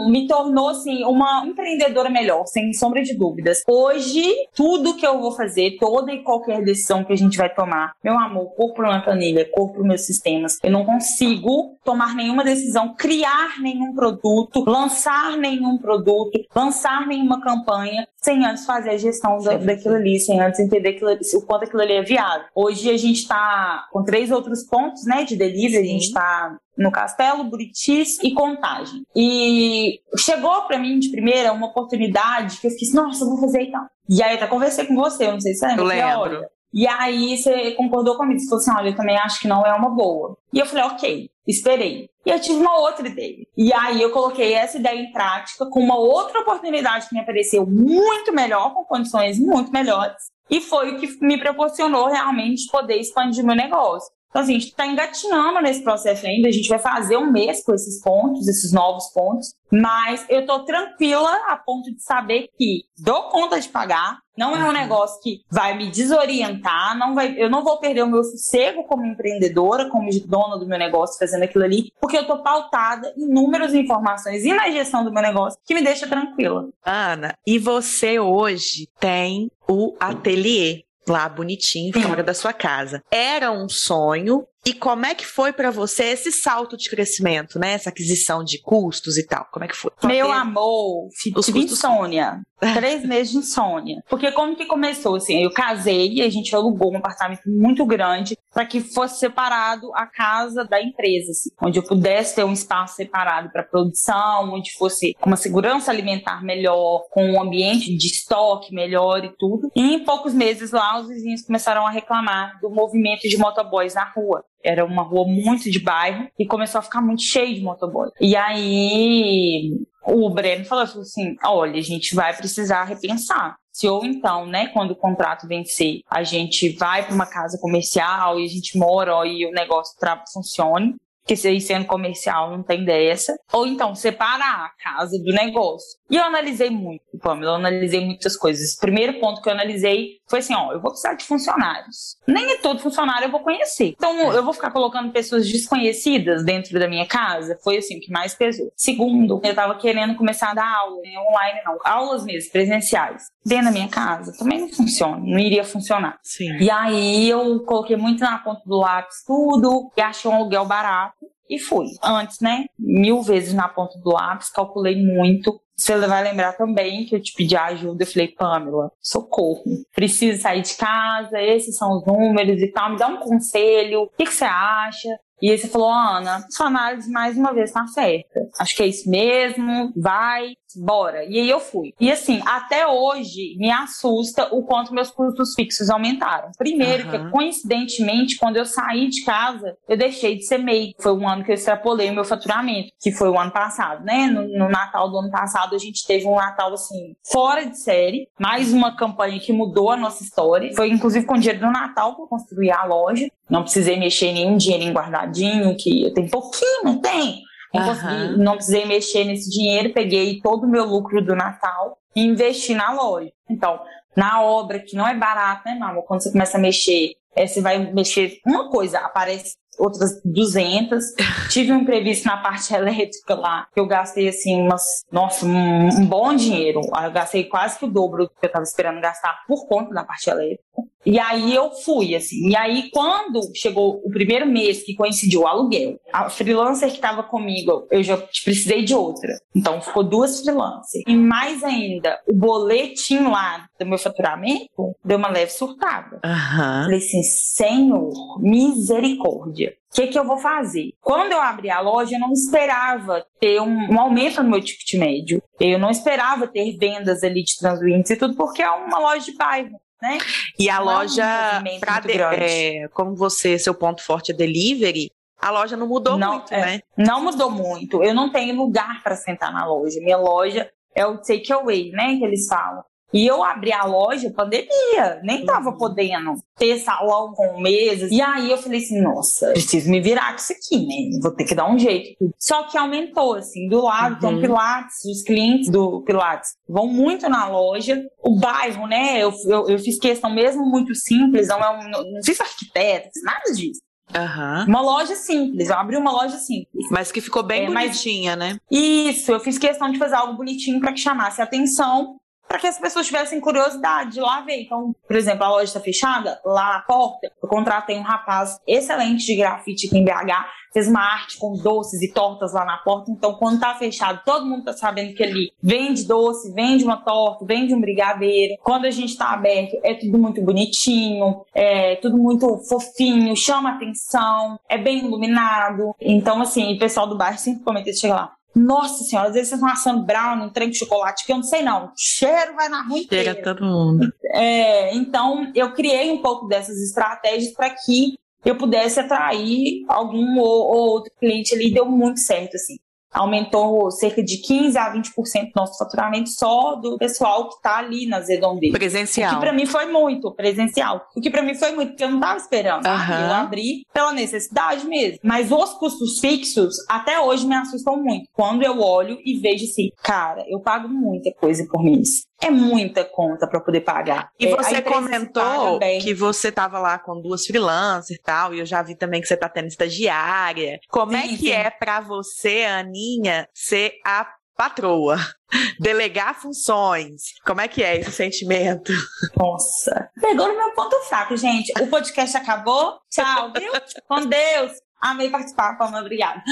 me tornou, assim, uma empreendedora melhor, sem sombra de dúvidas. Hoje, tudo que eu vou fazer, toda e qualquer decisão que a gente vai tomar, meu amor, corpo na planilha, corpo meus sistemas, eu não consigo tomar nenhuma decisão, criar nenhum produto, lançar nenhum produto, lançar nenhuma campanha, sem antes fazer a gestão da, daquilo ali, sem antes entender aquilo, o quanto aquilo ali é viável. Hoje a gente está com três outros pontos né, de delivery, a gente está no Castelo, Buritis e Contagem. E chegou para mim de primeira uma oportunidade que eu fiquei assim, nossa, eu vou fazer e tal. E aí eu até conversei com você, eu não sei se você lembra. Eu lembro. E aí você concordou comigo, você falou assim, olha, eu também acho que não é uma boa. E eu falei, ok, esperei. E eu tive uma outra ideia. E aí eu coloquei essa ideia em prática com uma outra oportunidade que me apareceu muito melhor, com condições muito melhores. E foi o que me proporcionou realmente poder expandir meu negócio. Então, assim, a gente está engatinhando nesse processo ainda, a gente vai fazer um mês com esses pontos, esses novos pontos, mas eu tô tranquila a ponto de saber que dou conta de pagar, não é um uhum. negócio que vai me desorientar, não vai, eu não vou perder o meu sossego como empreendedora, como dona do meu negócio fazendo aquilo ali, porque eu tô pautada em números e informações e na gestão do meu negócio que me deixa tranquila. Ana, e você hoje tem o ateliê lá bonitinho, fora da sua casa. Era um sonho. E como é que foi para você esse salto de crescimento, né? Essa aquisição de custos e tal? Como é que foi? Meu amor, tive insônia. Três meses de insônia. Porque como que começou, assim, eu casei e a gente alugou um apartamento muito grande para que fosse separado a casa da empresa, assim, onde eu pudesse ter um espaço separado para produção, onde fosse uma segurança alimentar melhor, com um ambiente de estoque melhor e tudo. E em poucos meses lá, os vizinhos começaram a reclamar do movimento de motoboys na rua. Era uma rua muito de bairro e começou a ficar muito cheio de motoboy. E aí o Breno falou assim: olha, a gente vai precisar repensar. Se ou então, né, quando o contrato vencer, a gente vai para uma casa comercial e a gente mora ó, e o negócio funcione, que se sendo comercial não tem dessa. Ou então separar a casa do negócio. E eu analisei muito, Pamela, eu analisei muitas coisas. O primeiro ponto que eu analisei foi assim, ó, eu vou precisar de funcionários. Nem é todo funcionário eu vou conhecer. Então, eu vou ficar colocando pessoas desconhecidas dentro da minha casa. Foi assim o que mais pesou. Segundo, eu tava querendo começar a dar aula, né, online não, aulas mesmo, presenciais. Dentro da minha casa, também não funciona, não iria funcionar. Sim. E aí eu coloquei muito na ponta do lápis tudo, e achei um aluguel barato. E fui. Antes, né? Mil vezes na ponta do lápis, calculei muito. Você vai lembrar também que eu te pedi ajuda. Eu falei, Pamela, socorro. Preciso sair de casa, esses são os números e tal. Me dá um conselho. O que, que você acha? E aí você falou, Ana, sua análise mais uma vez tá certa. Acho que é isso mesmo, vai, bora. E aí eu fui. E assim, até hoje me assusta o quanto meus custos fixos aumentaram. Primeiro, uhum. que coincidentemente, quando eu saí de casa, eu deixei de ser MEI. Foi um ano que eu extrapolei o meu faturamento, que foi o ano passado, né? No, no Natal do ano passado, a gente teve um Natal assim, fora de série. Mais uma campanha que mudou a nossa história. Foi inclusive com o dinheiro do Natal que eu construí a loja. Não precisei mexer em nenhum dinheirinho guardadinho, que eu tenho pouquinho, não tem? Não, consegui, não precisei mexer nesse dinheiro, peguei todo o meu lucro do Natal e investi na loja. Então, na obra, que não é barato, né, Mama? Quando você começa a mexer, é, você vai mexer uma coisa, aparece outras 200. Tive um imprevisto na parte elétrica lá, que eu gastei assim umas, nossa, um, um bom dinheiro. Eu gastei quase que o dobro do que eu estava esperando gastar por conta da parte elétrica. E aí eu fui, assim. E aí, quando chegou o primeiro mês que coincidiu o aluguel, a freelancer que estava comigo, eu já precisei de outra. Então ficou duas freelancers. E mais ainda, o boletim lá do meu faturamento deu uma leve surtada. Uhum. Falei assim, Senhor, misericórdia. O que, que eu vou fazer? Quando eu abri a loja, eu não esperava ter um, um, aumento no meu ticket médio. Eu não esperava ter vendas ali de transuintes e tudo, porque é uma loja de bairro. Né? E a não loja, é um de, é, como você, seu ponto forte é delivery, a loja não mudou não, muito, é, né? Não mudou muito. Eu não tenho lugar para sentar na loja. Minha loja é o takeaway, né? Que eles falam. E eu abri a loja, pandemia, nem tava uhum. podendo ter salão com mesas. E aí eu falei assim, nossa, preciso me virar com isso aqui, né? Vou ter que dar um jeito. Só que aumentou, assim, do lado uhum. tem Pilates, os clientes do Pilates vão muito na loja. O bairro, né? Eu, eu, eu fiz questão mesmo muito simples, não é um, não fiz arquiteto, nada disso. Uhum. Uma loja simples, eu abri uma loja simples. Mas que ficou bem é, bonitinha, mas... né? Isso, eu fiz questão de fazer algo bonitinho para que chamasse atenção para que as pessoas tivessem curiosidade de lá ver. Então, por exemplo, a loja está fechada, lá na porta, eu contratei um rapaz excelente de grafite aqui em BH, fez uma arte com doces e tortas lá na porta. Então, quando está fechado, todo mundo está sabendo que ele vende doce, vende uma torta, vende um brigadeiro. Quando a gente está aberto, é tudo muito bonitinho, é tudo muito fofinho, chama atenção, é bem iluminado. Então, assim, o pessoal do bairro sempre comenta isso, chega lá. Nossa senhora, às vezes vocês estão assando brown, um trem de chocolate, que eu não sei não. O cheiro vai na rua inteira. Chega todo mundo. É, então, eu criei um pouco dessas estratégias para que eu pudesse atrair algum ou, ou outro cliente ali. Deu muito certo, assim aumentou cerca de 15 a 20% do nosso faturamento só do pessoal que está ali nas redondezas. Presencial. O que para mim foi muito presencial. O que para mim foi muito, porque eu não estava esperando. Uhum. Eu abri pela necessidade mesmo. Mas os custos fixos até hoje me assustam muito. Quando eu olho e vejo assim, cara, eu pago muita coisa por mês é muita conta para poder pagar. E você é, comentou que você estava lá com duas freelancers e tal, e eu já vi também que você está tendo estagiária. Como é sim, é que sim. é para você, Aninha, ser a patroa? Delegar funções. Como é que é esse sentimento? Nossa, pegou no meu ponto fraco, gente. O podcast acabou. Tchau, viu? Com Deus. Amei participar, Palma, obrigada.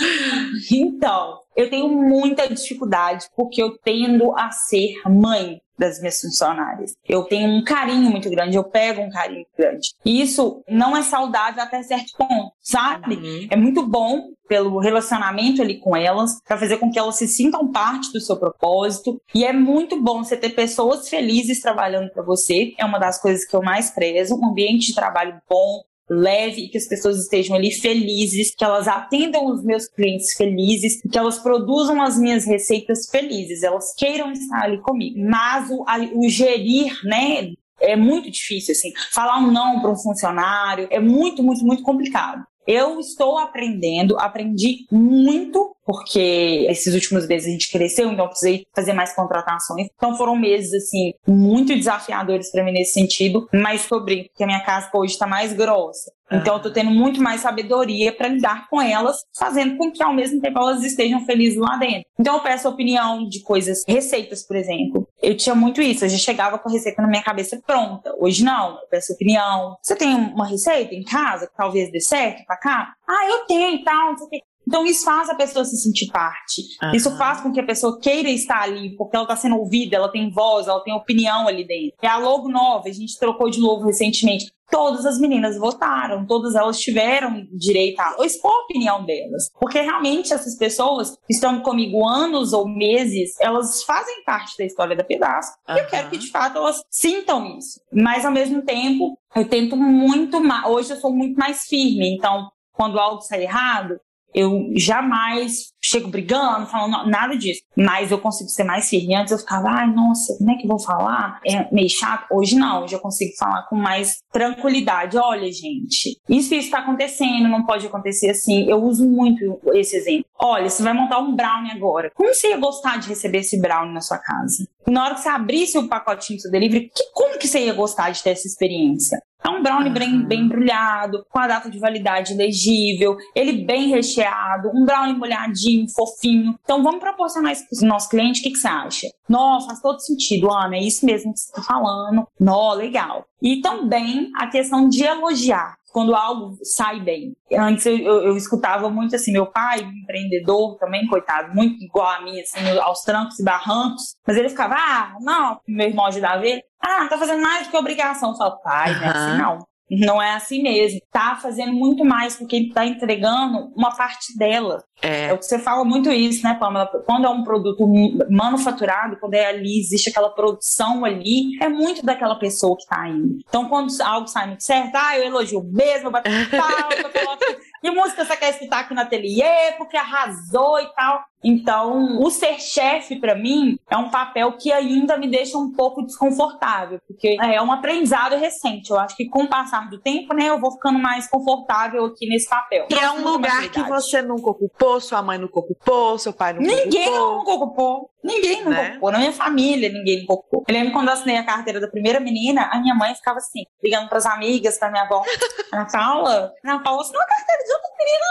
Então, eu tenho muita dificuldade porque eu tendo a ser mãe das minhas funcionárias. Eu tenho um carinho muito grande, eu pego um carinho grande. E isso não é saudável até certo ponto, sabe? Uhum. É muito bom pelo relacionamento ali com elas, para fazer com que elas se sintam parte do seu propósito. E é muito bom você ter pessoas felizes trabalhando para você. É uma das coisas que eu mais prezo, um ambiente de trabalho bom, leve e que as pessoas estejam ali felizes, que elas atendam os meus clientes felizes, que elas produzam as minhas receitas felizes, elas queiram estar ali comigo. Mas o, o gerir, né, é muito difícil, assim. Falar um não para um funcionário é muito, muito, muito complicado. Eu estou aprendendo, aprendi muito porque esses últimos meses a gente cresceu, então precisei fazer mais contratações. Então foram meses, assim, muito desafiadores para mim nesse sentido, mas sobre porque a minha casca hoje está mais grossa. Então eu tô tendo muito mais sabedoria para lidar com elas, fazendo com que ao mesmo tempo elas estejam felizes lá dentro. Então eu peço opinião de coisas, receitas, por exemplo. Eu tinha muito isso, eu já chegava com a receita na minha cabeça pronta. Hoje não, eu peço opinião. Você tem uma receita em casa que talvez dê certo pra cá? Ah, eu tenho e tal, não sei o quê. Então, isso faz a pessoa se sentir parte. Uhum. Isso faz com que a pessoa queira estar ali, porque ela está sendo ouvida, ela tem voz, ela tem opinião ali dentro. É a logo nova, a gente trocou de novo recentemente. Todas as meninas votaram, todas elas tiveram direito a expor a opinião delas. Porque realmente essas pessoas que estão comigo anos ou meses, elas fazem parte da história da pedaço. Uhum. E eu quero que de fato elas sintam isso. Mas ao mesmo tempo, eu tento muito mais. Hoje eu sou muito mais firme. Então, quando algo sai errado, eu jamais chego brigando, falando nada disso. Mas eu consigo ser mais firme. Antes eu ficava, ai, nossa, como é que eu vou falar? É meio chato. Hoje não, hoje eu consigo falar com mais tranquilidade. Olha, gente, isso está acontecendo, não pode acontecer assim. Eu uso muito esse exemplo. Olha, você vai montar um brownie agora. Como você ia gostar de receber esse brownie na sua casa? Na hora que você abrisse o pacotinho do seu delivery, que, como que você ia gostar de ter essa experiência? É um brownie bem, bem embrulhado, com a data de validade legível, ele bem recheado, um brownie molhadinho, fofinho. Então vamos proporcionar isso para o nosso cliente. O que, que você acha? Nossa, faz todo sentido, Ana, é isso mesmo que você está falando. Nó, legal. E também a questão de elogiar quando algo sai bem. Antes eu, eu, eu, escutava muito assim, meu pai, empreendedor também, coitado, muito igual a mim, assim, aos trancos e barrancos, mas ele ficava, ah, não, meu irmão ajudava ele, ah, tá fazendo mais do que obrigação. Eu falo, pai, uhum. não é assim não. Não é assim mesmo. Tá fazendo muito mais porque ele tá entregando uma parte dela. É. é o que você fala muito isso, né, Pamela? Quando é um produto manufaturado, quando é ali, existe aquela produção ali, é muito daquela pessoa que tá indo. Então, quando algo sai muito certo, ah, eu elogio mesmo, eu bato palma, eu coloco que música você quer escutar aqui no ateliê, porque arrasou e tal. Então, o ser chefe, para mim, é um papel que ainda me deixa um pouco desconfortável, porque é um aprendizado recente. Eu acho que com o passar do tempo, né, eu vou ficando mais confortável aqui nesse papel. E é um lugar que você nunca ocupou, sua mãe nunca ocupou, seu pai nunca ninguém ocupou. Ninguém nunca ocupou. Ninguém nunca né? ocupou. Na minha família, ninguém nunca ocupou. Eu lembro quando eu assinei a carteira da primeira menina, a minha mãe ficava assim, ligando pras amigas, pra minha avó. Ana Paula, Ana Paula assinou a carteira de outra menina.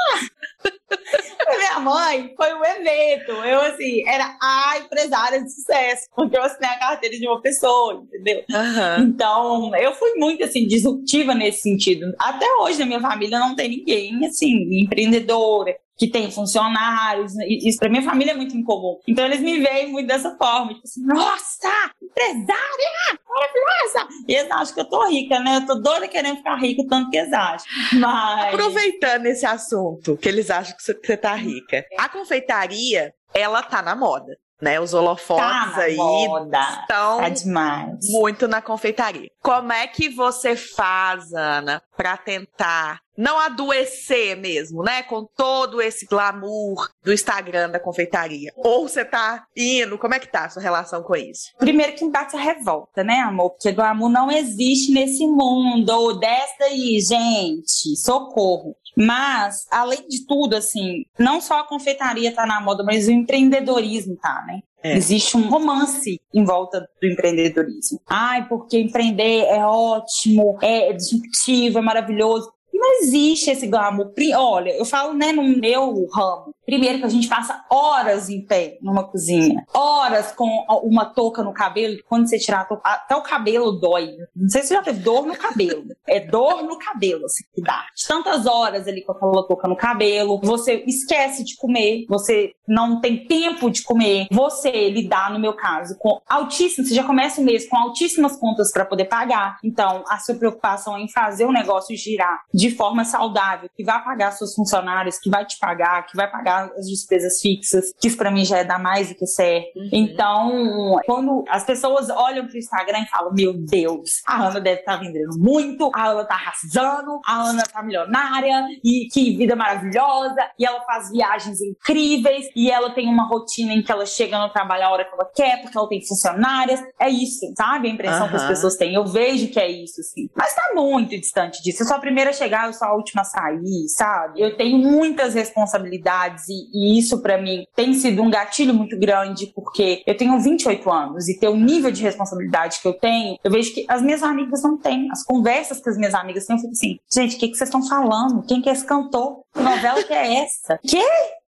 minha mãe foi um evento. Eu, assim, era a empresária de sucesso, porque eu assinei a carteira de uma pessoa, entendeu? Uhum. Então, eu fui muito, assim, disruptiva nesse sentido. Até hoje, na minha família, não tem ninguém, assim, empreendedora, que tem funcionários, isso pra minha família é muito incomum. Então eles me veem muito dessa forma, tipo assim, nossa, empresária, maravilhosa! E eles acham que eu tô rica, né? Eu tô doida querendo ficar rica, tanto que eles acham. Mas... Aproveitando esse assunto, que eles acham que você tá rica, a confeitaria, ela tá na moda né? Os holofotes tá aí moda. estão tá demais. muito na confeitaria. Como é que você faz, Ana, para tentar não adoecer mesmo, né? Com todo esse glamour do Instagram da confeitaria. Ou você tá indo, como é que tá a sua relação com isso? Primeiro que bate a revolta, né, amor? Porque glamour não existe nesse mundo. Desce daí, gente. Socorro. Mas, além de tudo, assim, não só a confeitaria tá na moda, mas o empreendedorismo tá, né? É. Existe um romance em volta do empreendedorismo. Ai, porque empreender é ótimo, é disruptivo, é maravilhoso. Não existe esse glamour. Olha, eu falo, né, no meu ramo. Primeiro que a gente passa horas em pé numa cozinha, horas com uma touca no cabelo, quando você tirar a touca, até o cabelo dói. Não sei se já teve dor no cabelo. É dor no cabelo, assim, que dá. Tantas horas ali com aquela touca no cabelo, você esquece de comer, você não tem tempo de comer, você lidar, no meu caso, com altíssimas, você já começa o mês com altíssimas contas para poder pagar. Então, a sua preocupação é em fazer o negócio girar de forma saudável, que vai pagar seus funcionários, que vai te pagar, que vai pagar as despesas fixas, que isso para mim já é dar mais do que certo. Uhum. Então, quando as pessoas olham pro Instagram e falam: Meu Deus, a Ana deve estar tá vendendo muito, a Ana tá arrasando, a Ana tá milionária, e que vida maravilhosa, e ela faz viagens incríveis, e ela tem uma rotina em que ela chega no trabalho a hora que ela quer, porque ela tem funcionárias. É isso, sabe? A impressão uhum. que as pessoas têm. Eu vejo que é isso, sim. Mas tá muito distante disso. Eu sou a primeira a chegar, eu sou a última a sair, sabe? Eu tenho muitas responsabilidades, e, e isso para mim tem sido um gatilho muito grande, porque eu tenho 28 anos e ter o nível de responsabilidade que eu tenho, eu vejo que as minhas amigas não têm. As conversas que as minhas amigas têm, eu fico assim, gente, o que, que vocês estão falando? Quem que é esse cantor? Que novela que é essa? Que?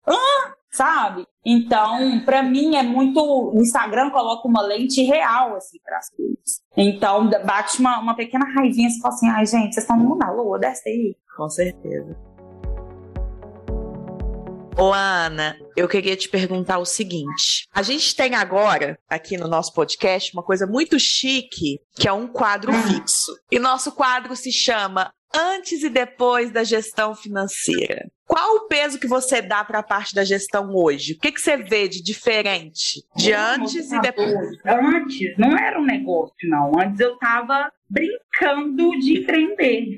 Ah! Sabe? Então, para mim é muito. O Instagram coloca uma lente real, assim, para as coisas. Então, bate uma, uma pequena raivinha, você fala assim: ai, gente, vocês estão no mundo da lua, desce aí. Com certeza. Ô, Ana, eu queria te perguntar o seguinte. A gente tem agora, aqui no nosso podcast, uma coisa muito chique, que é um quadro hum. fixo. E nosso quadro se chama Antes e Depois da Gestão Financeira. Qual o peso que você dá para a parte da gestão hoje? O que, que você vê de diferente de antes e depois? Antes não era um negócio, não. Antes eu estava brincando de empreender.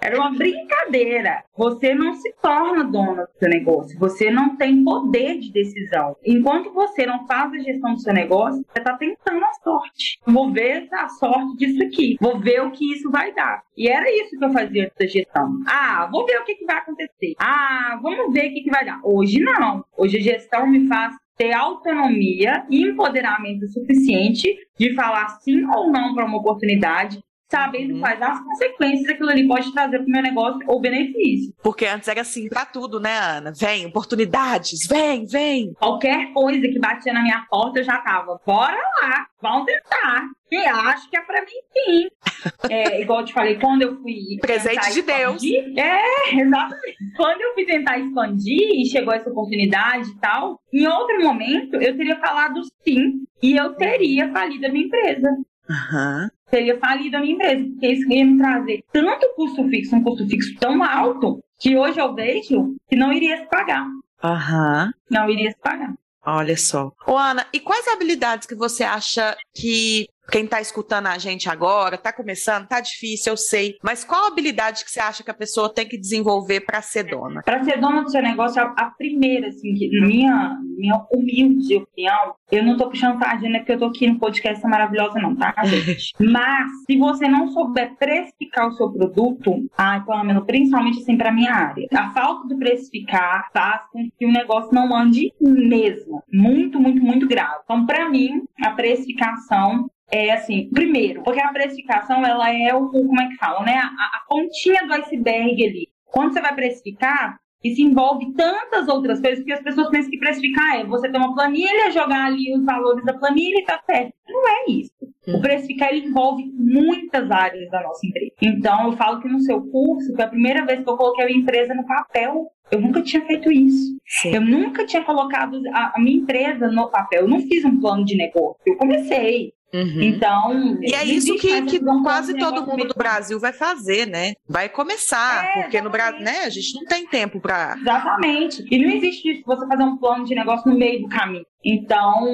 Era uma brincadeira. Você não se torna dona do seu negócio. Você não tem poder de decisão. Enquanto você não faz a gestão do seu negócio, você está tentando a sorte. Vou ver a sorte disso aqui. Vou ver o que isso vai dar. E era isso que eu fazia antes da gestão. Ah, vou ver o que, que vai acontecer. Ah, vamos ver o que, que vai dar. Hoje não. Hoje a gestão me faz ter autonomia e empoderamento suficiente de falar sim ou não para uma oportunidade, sabendo uhum. quais as consequências aquilo ali pode trazer para o meu negócio ou benefício. Porque antes era assim para tudo, né, Ana? Vem, oportunidades, vem, vem. Qualquer coisa que batia na minha porta, eu já tava, bora lá, vamos tentar. E acho que é para mim sim. É, igual eu te falei, quando eu fui. Presente de Deus. É, exatamente. Quando eu fui tentar expandir e chegou essa oportunidade e tal, em outro momento eu teria falado sim e eu teria falido a minha empresa. Uhum. Teria falido a minha empresa, porque isso ia me trazer tanto custo fixo, um custo fixo tão alto, que hoje eu vejo que não iria se pagar. Aham. Uhum. Não iria se pagar. Olha só. Ô, Ana, e quais habilidades que você acha que quem está escutando a gente agora, está começando, está difícil, eu sei. Mas qual habilidade que você acha que a pessoa tem que desenvolver para ser dona? Para ser dona do seu negócio, a, primeira, assim, que, minha, minha humilde opinião, eu não estou puxando sardinha né, porque eu estou aqui no podcast maravilhosa, não, tá, gente? Mas, se você não souber precificar o seu produto, ah, Pamela, principalmente assim para minha área, a falta de precificar faz com que o negócio não ande mesmo. Muito, muito, muito grave. Então, para mim, a precificação é assim, primeiro, porque a precificação ela é o, como é que fala, né? A, a pontinha do iceberg ali. Quando você vai precificar, isso envolve tantas outras coisas que as pessoas pensam que precificar é você ter uma planilha, jogar ali os valores da planilha e tá certo. Não é isso. O precificar ele envolve muitas áreas da nossa empresa. Então, eu falo que no seu curso, foi a primeira vez que eu coloquei a minha empresa no papel. Eu nunca tinha feito isso. Sim. Eu nunca tinha colocado a, a minha empresa no papel. Eu não fiz um plano de negócio. Eu comecei. Uhum. Então. E é isso que, que quase todo mundo do Brasil vai fazer, né? Vai começar, é, porque no Brasil, né, a gente não tem tempo para. Exatamente. E não existe isso, você fazer um plano de negócio no meio do caminho. Então,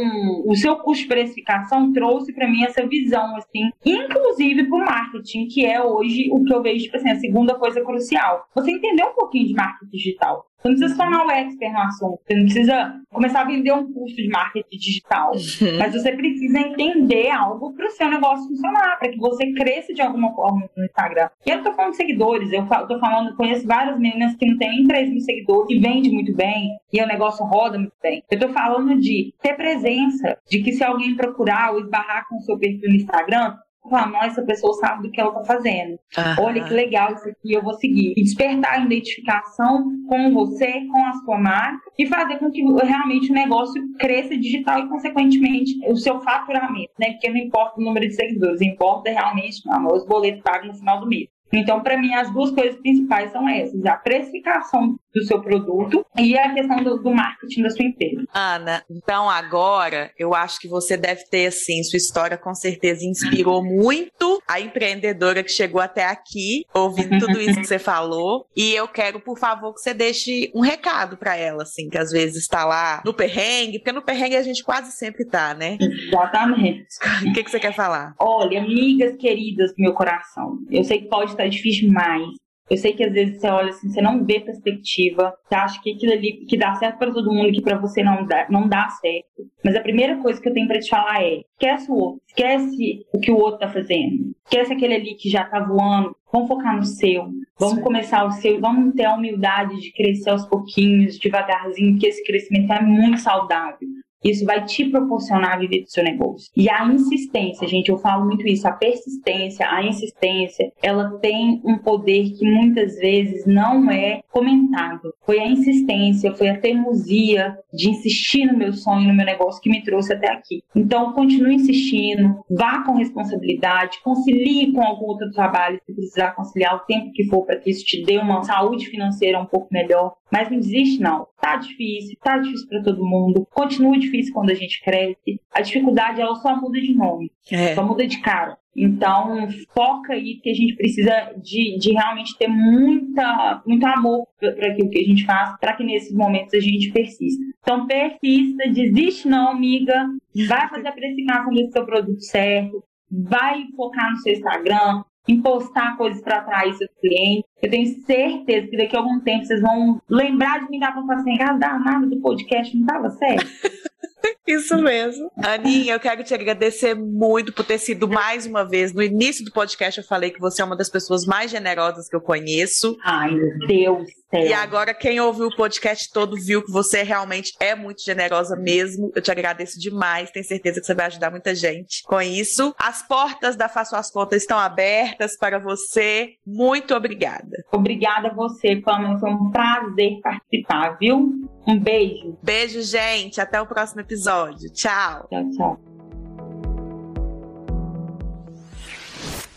o seu custo de precificação trouxe para mim essa visão, assim, inclusive para o marketing, que é hoje o que eu vejo, tipo assim, a segunda coisa crucial. Você entender um pouquinho de marketing digital. Você não precisa se tornar o expert no assunto, você não precisa começar a vender um curso de marketing digital, uhum. mas você precisa entender algo para o seu negócio funcionar, para que você cresça de alguma forma no Instagram. E eu tô falando de seguidores, eu tô falando, conheço várias meninas que não têm nem 3 mil seguidores e vende muito bem, e o negócio roda muito bem. Eu tô falando de ter presença, de que se alguém procurar ou esbarrar com o seu perfil no Instagram, falar, nossa, essa pessoa sabe do que ela está fazendo. Olha que legal isso aqui, eu vou seguir. E despertar a identificação com você, com a sua marca e fazer com que realmente o negócio cresça digital e, consequentemente, o seu faturamento, né? Porque não importa o número de seguidores, importa realmente não, os boletos pagos no final do mês. Então, para mim, as duas coisas principais são essas: a precificação do seu produto e a questão do, do, marketing da sua empresa. Ana, então agora eu acho que você deve ter, assim, sua história com certeza inspirou muito a empreendedora que chegou até aqui, ouvindo tudo isso que você falou. E eu quero, por favor, que você deixe um recado para ela, assim, que às vezes está lá no perrengue, porque no perrengue a gente quase sempre tá, né? Exatamente. O que, que você quer falar? Olha, amigas queridas do meu coração, eu sei que pode estar difícil demais, eu sei que às vezes você olha assim, você não vê perspectiva, você acha que aquilo ali que dá certo para todo mundo, que para você não dá, não dá certo. Mas a primeira coisa que eu tenho para te falar é: esquece o outro, esquece o que o outro tá fazendo, esquece aquele ali que já tá voando. Vamos focar no seu, vamos Sim. começar o seu, vamos ter a humildade de crescer aos pouquinhos, devagarzinho, porque esse crescimento é muito saudável. Isso vai te proporcionar viver do seu negócio. E a insistência, gente, eu falo muito isso, a persistência, a insistência, ela tem um poder que muitas vezes não é comentado. Foi a insistência, foi a teimosia de insistir no meu sonho, no meu negócio que me trouxe até aqui. Então, continue insistindo, vá com responsabilidade, concilie com algum outro trabalho se precisar conciliar o tempo que for para que isso te dê uma saúde financeira um pouco melhor. Mas não desiste, não. Tá difícil, tá difícil para todo mundo. Continua difícil quando a gente cresce. A dificuldade, ela só muda de nome, é. só muda de cara. Então, foca aí que a gente precisa de, de realmente ter muita, muito amor para aquilo que a gente faz, para que nesses momentos a gente persista. Então, persista, desiste não, amiga. Vai fazer a precificação desse seu produto certo, vai focar no seu Instagram, em postar coisas para atrair seus clientes. Eu tenho certeza que daqui a algum tempo vocês vão lembrar de me dar para falar assim, ah, nada do podcast não estava certo. Isso mesmo. Aninha, eu quero te agradecer muito por ter sido mais uma vez. No início do podcast eu falei que você é uma das pessoas mais generosas que eu conheço. Ai, meu Deus. Céu. E agora, quem ouviu o podcast todo viu que você realmente é muito generosa mesmo. Eu te agradeço demais. Tenho certeza que você vai ajudar muita gente com isso. As portas da Faço as Contas estão abertas para você. Muito obrigada. Obrigada a você, Pamela. Foi um prazer participar, viu? Um beijo. Beijo, gente. Até o próximo episódio. Tchau. Tchau, tchau.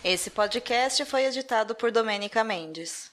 Esse podcast foi editado por Domênica Mendes.